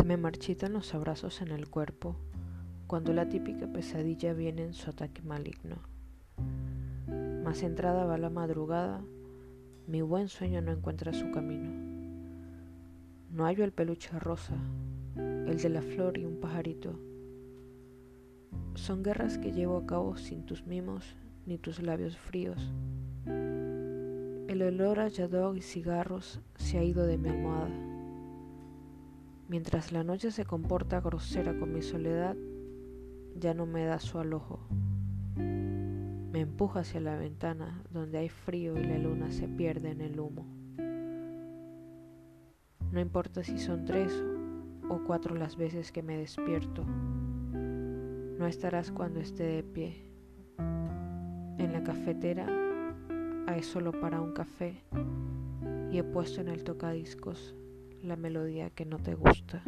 Se me marchitan los abrazos en el cuerpo cuando la típica pesadilla viene en su ataque maligno. Más entrada va la madrugada, mi buen sueño no encuentra su camino. No hallo el peluche rosa, el de la flor y un pajarito. Son guerras que llevo a cabo sin tus mimos ni tus labios fríos. El olor a yadog y cigarros se ha ido de mi almohada. Mientras la noche se comporta grosera con mi soledad, ya no me da su alojo. Me empuja hacia la ventana donde hay frío y la luna se pierde en el humo. No importa si son tres o cuatro las veces que me despierto, no estarás cuando esté de pie. En la cafetera hay solo para un café y he puesto en el tocadiscos la melodía que no te gusta.